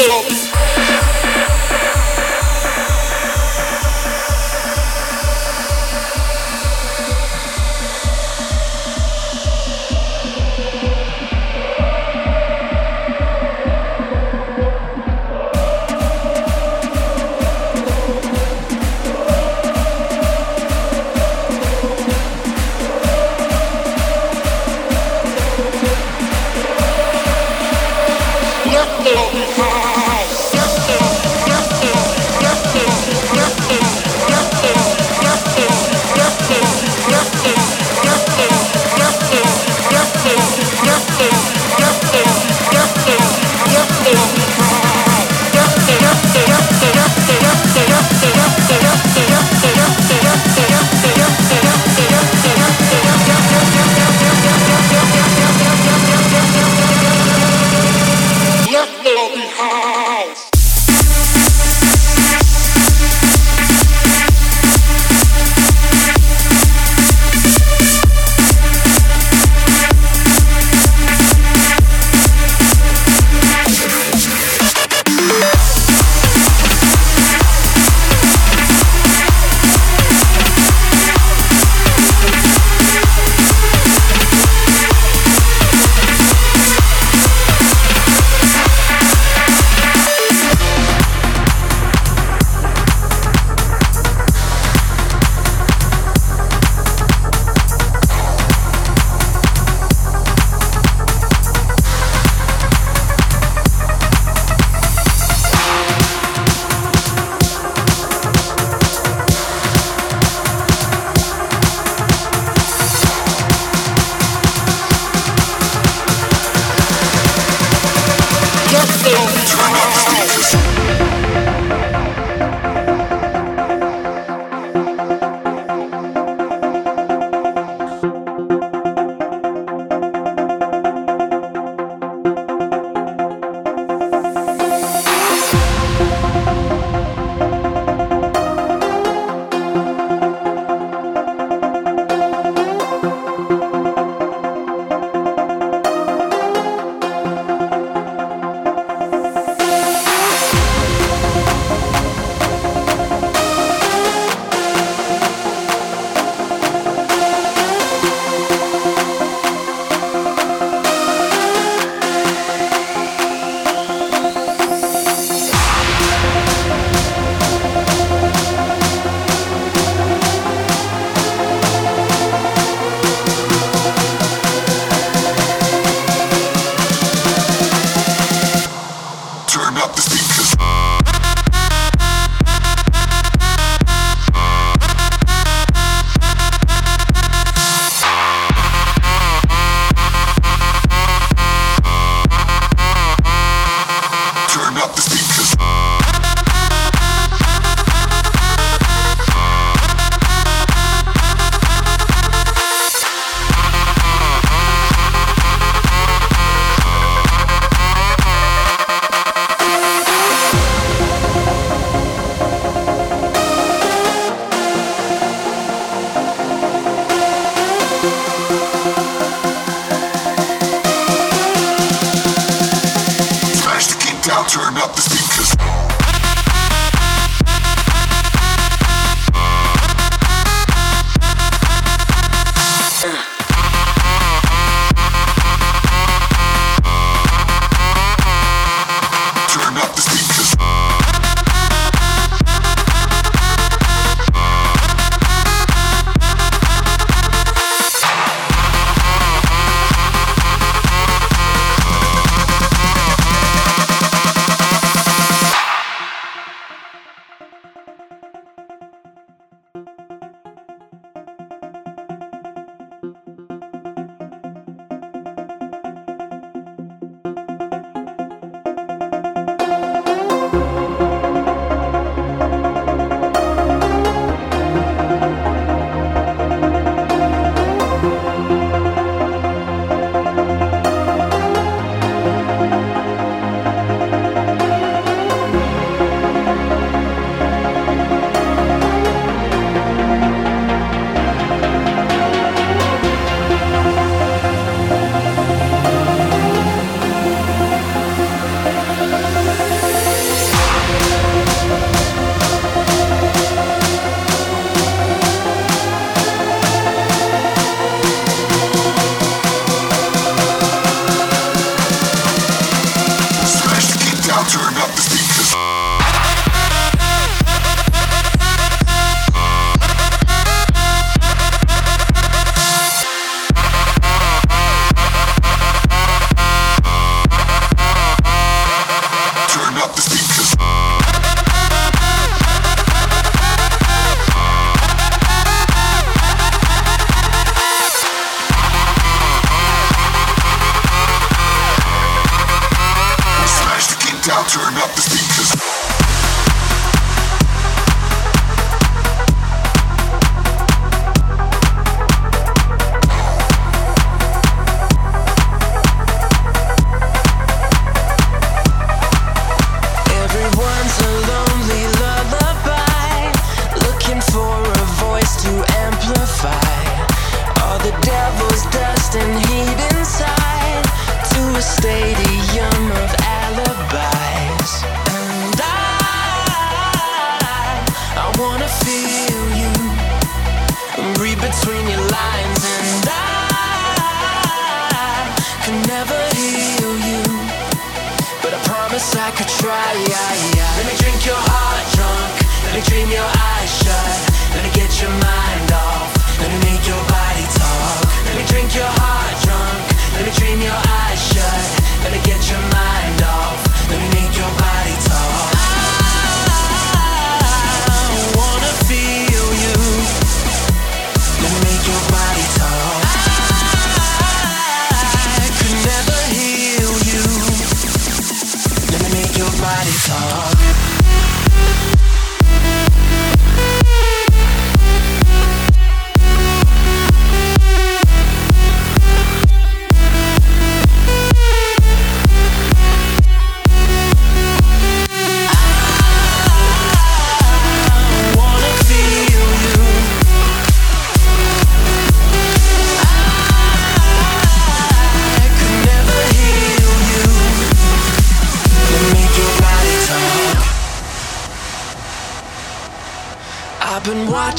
Look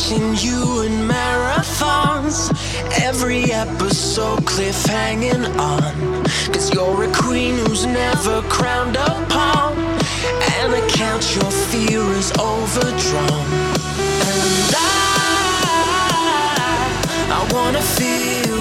watching you in marathons. Every episode cliffhanging on. Cause you're a queen who's never crowned upon. And I count your fear is overdrawn. And I, I wanna feel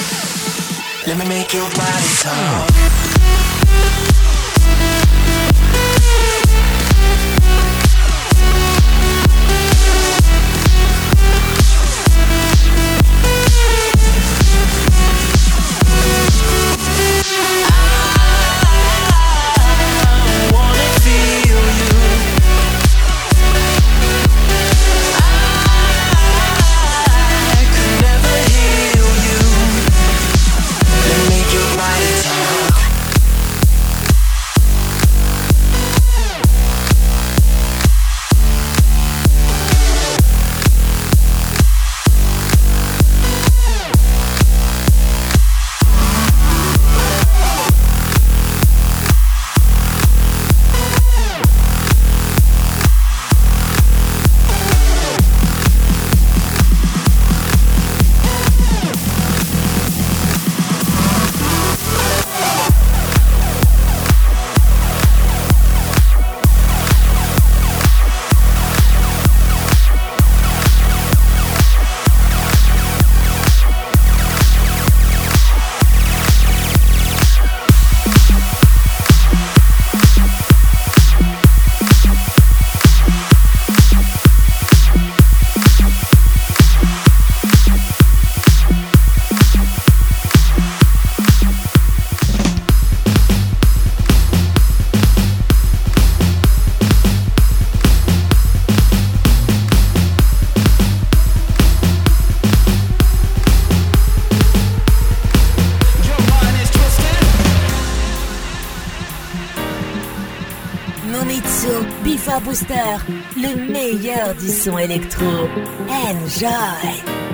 Let me make your body talk. Le meilleur du son électro. Enjoy!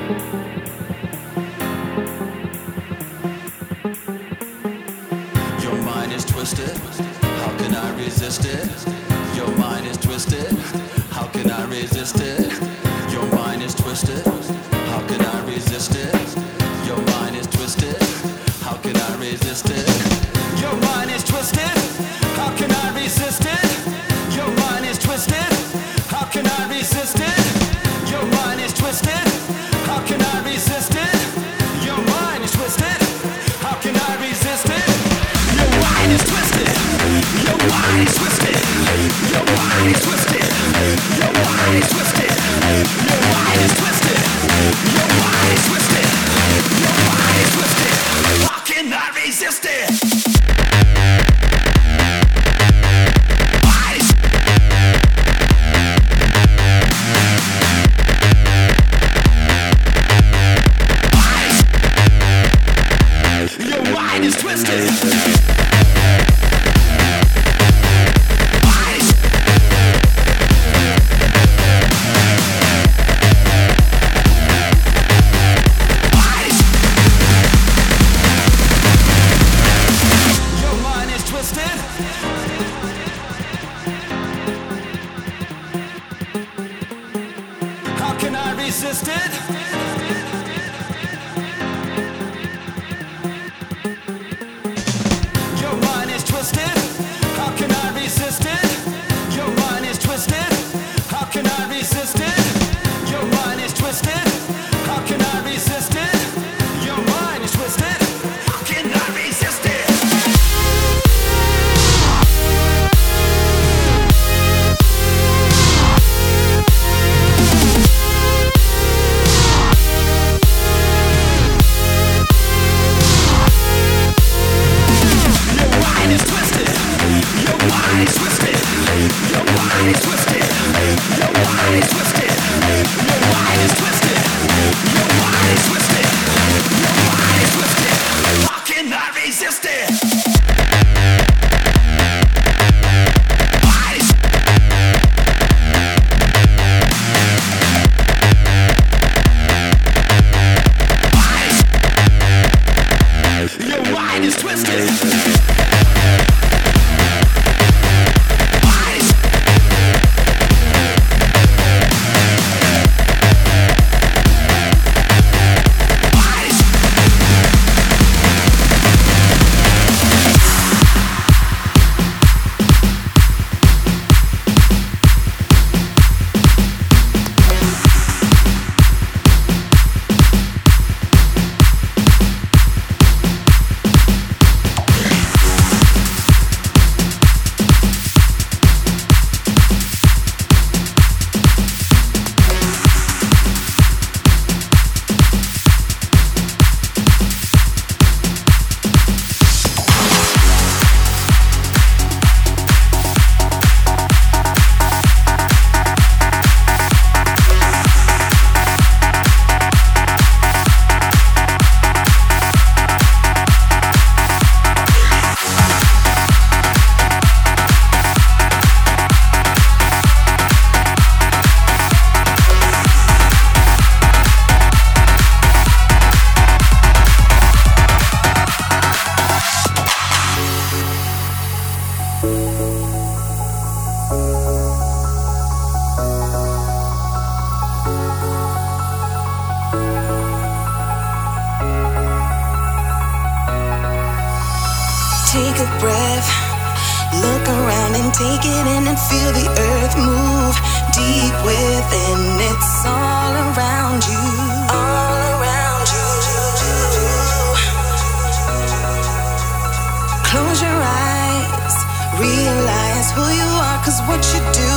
who you are, cause what you do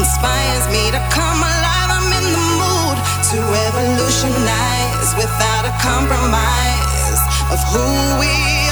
inspires me to come alive. I'm in the mood to revolutionize without a compromise of who we are.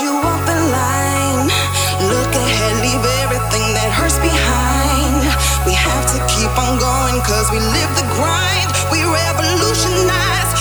you walk the line. Look ahead, leave everything that hurts behind. We have to keep on going, cause we live the grind, we revolutionize.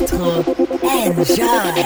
Électro. Enjoy!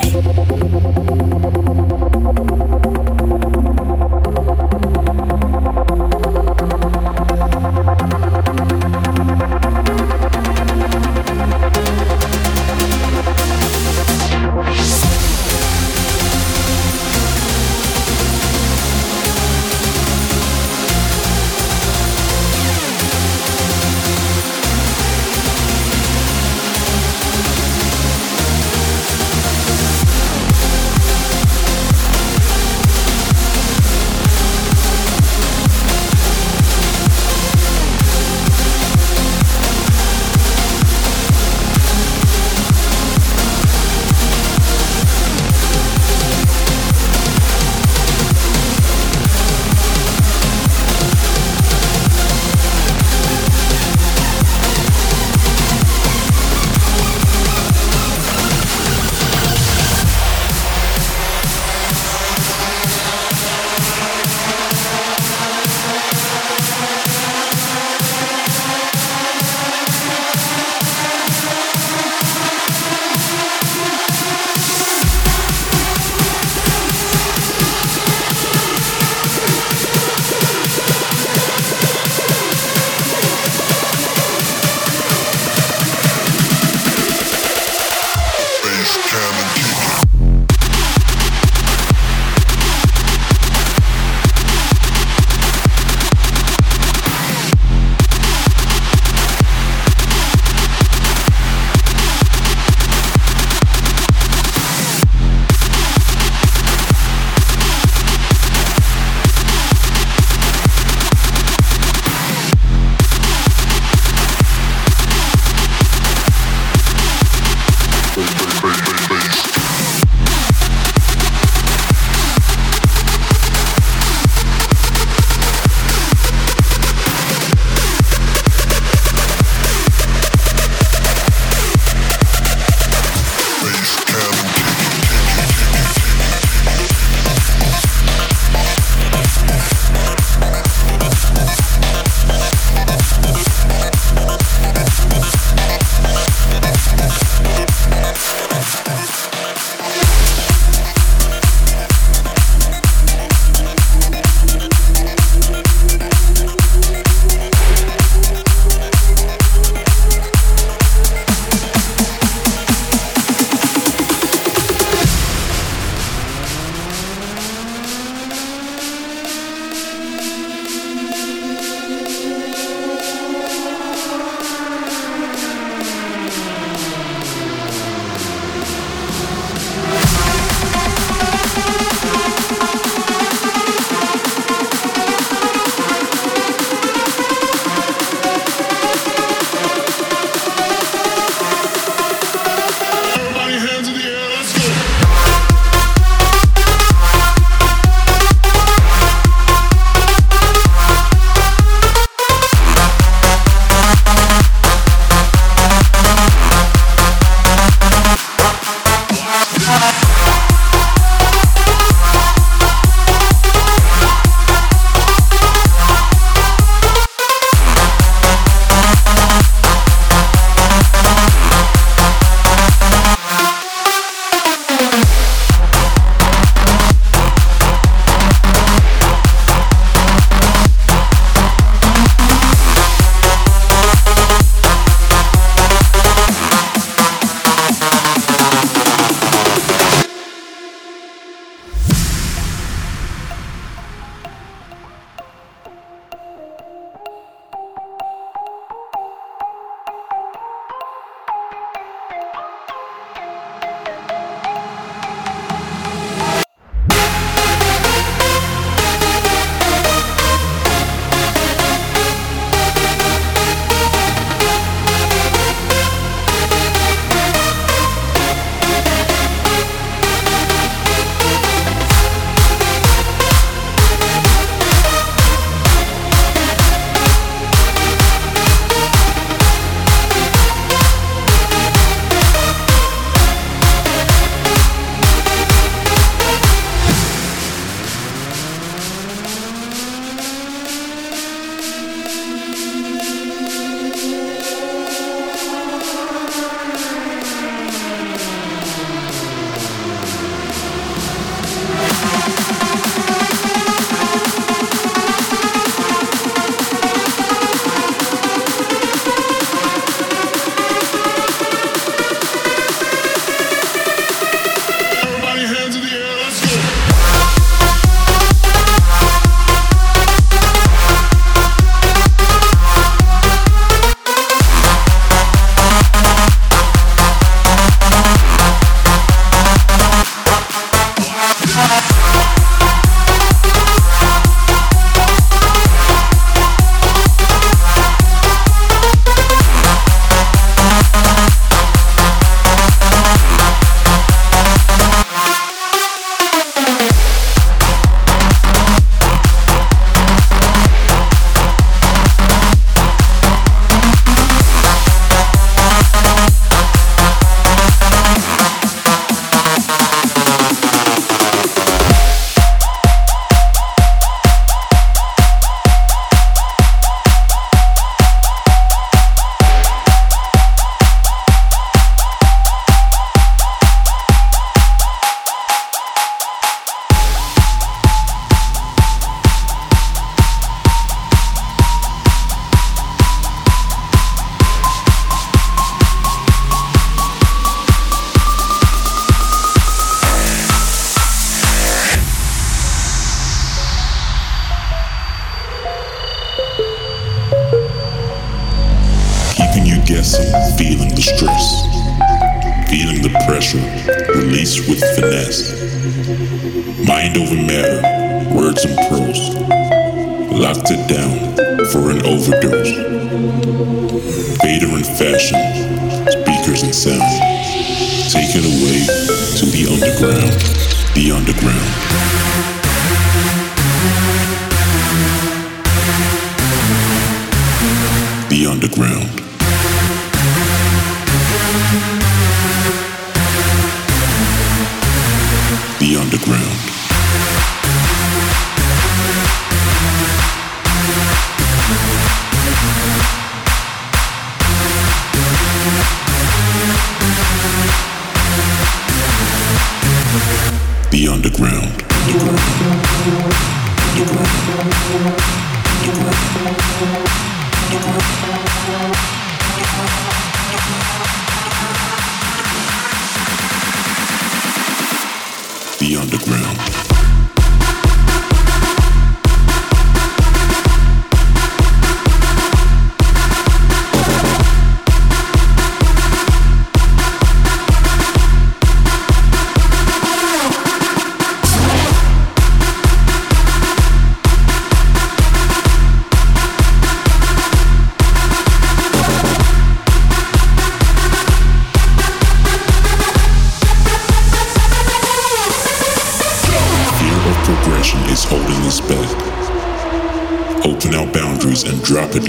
The underground.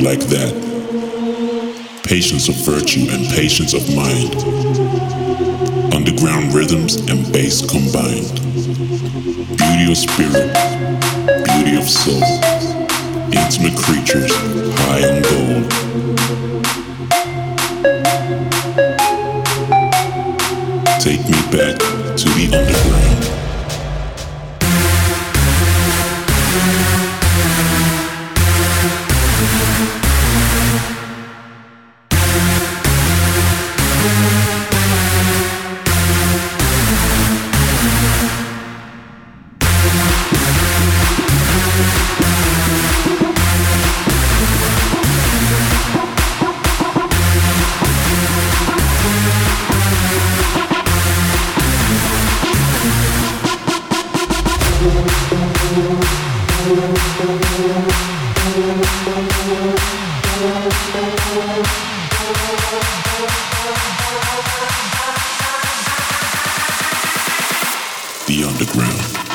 Like that. Patience of virtue and patience of mind. Underground rhythms and bass combined. Beauty of spirit, beauty of soul. Intimate creatures, high on gold. Take me back to the underground. Underground.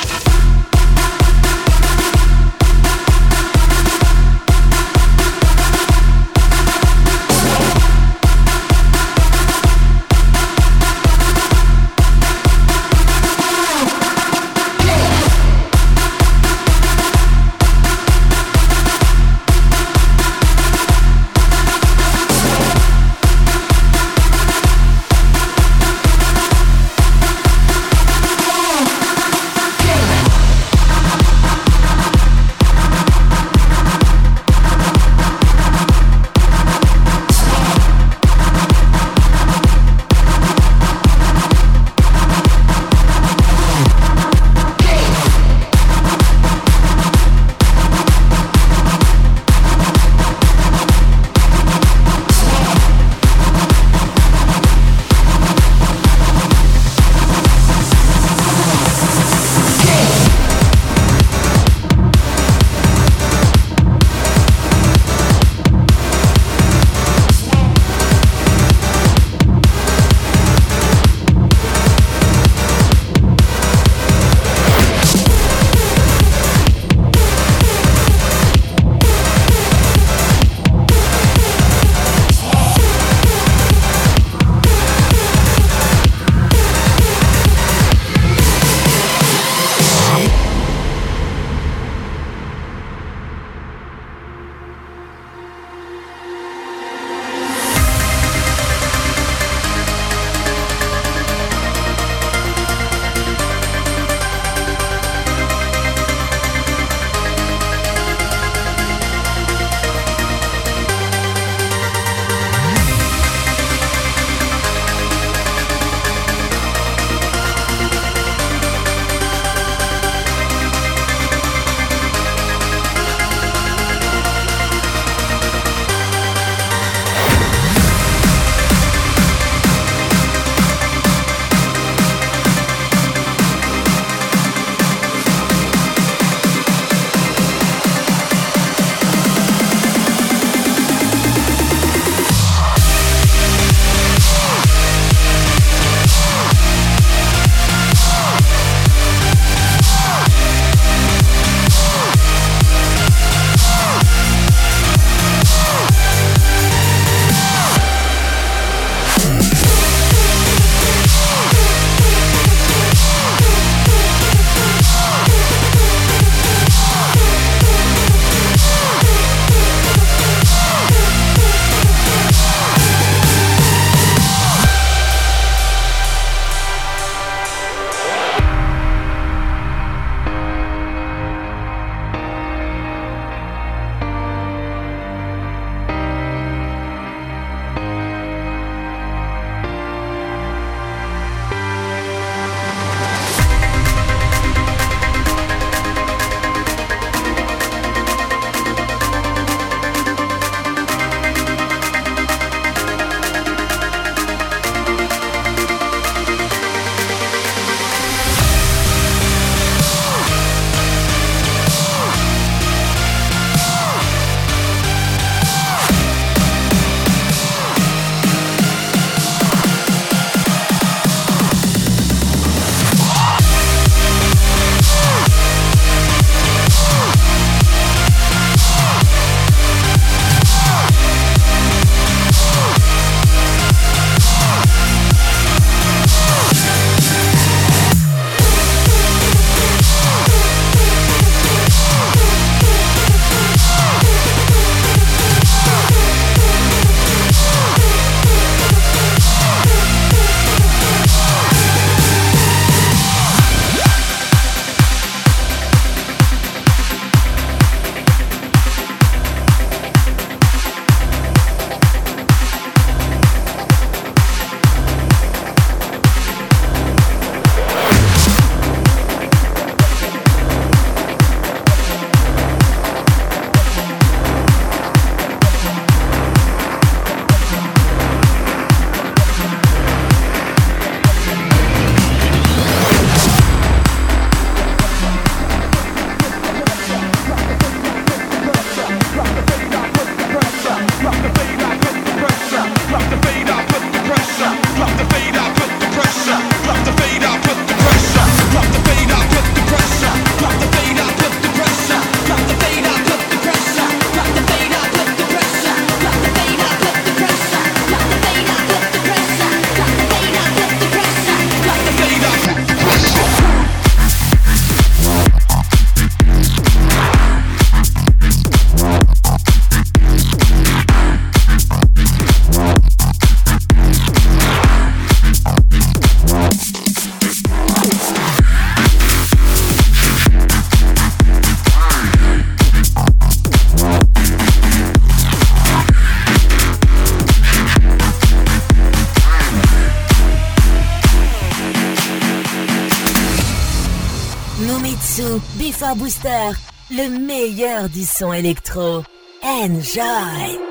Booster, le meilleur du son électro. Enjoy!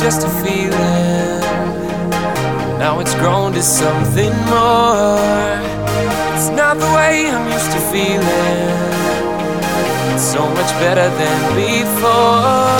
just a feeling. Now it's grown to something more. It's not the way I'm used to feeling. It's so much better than before.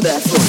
Do that for.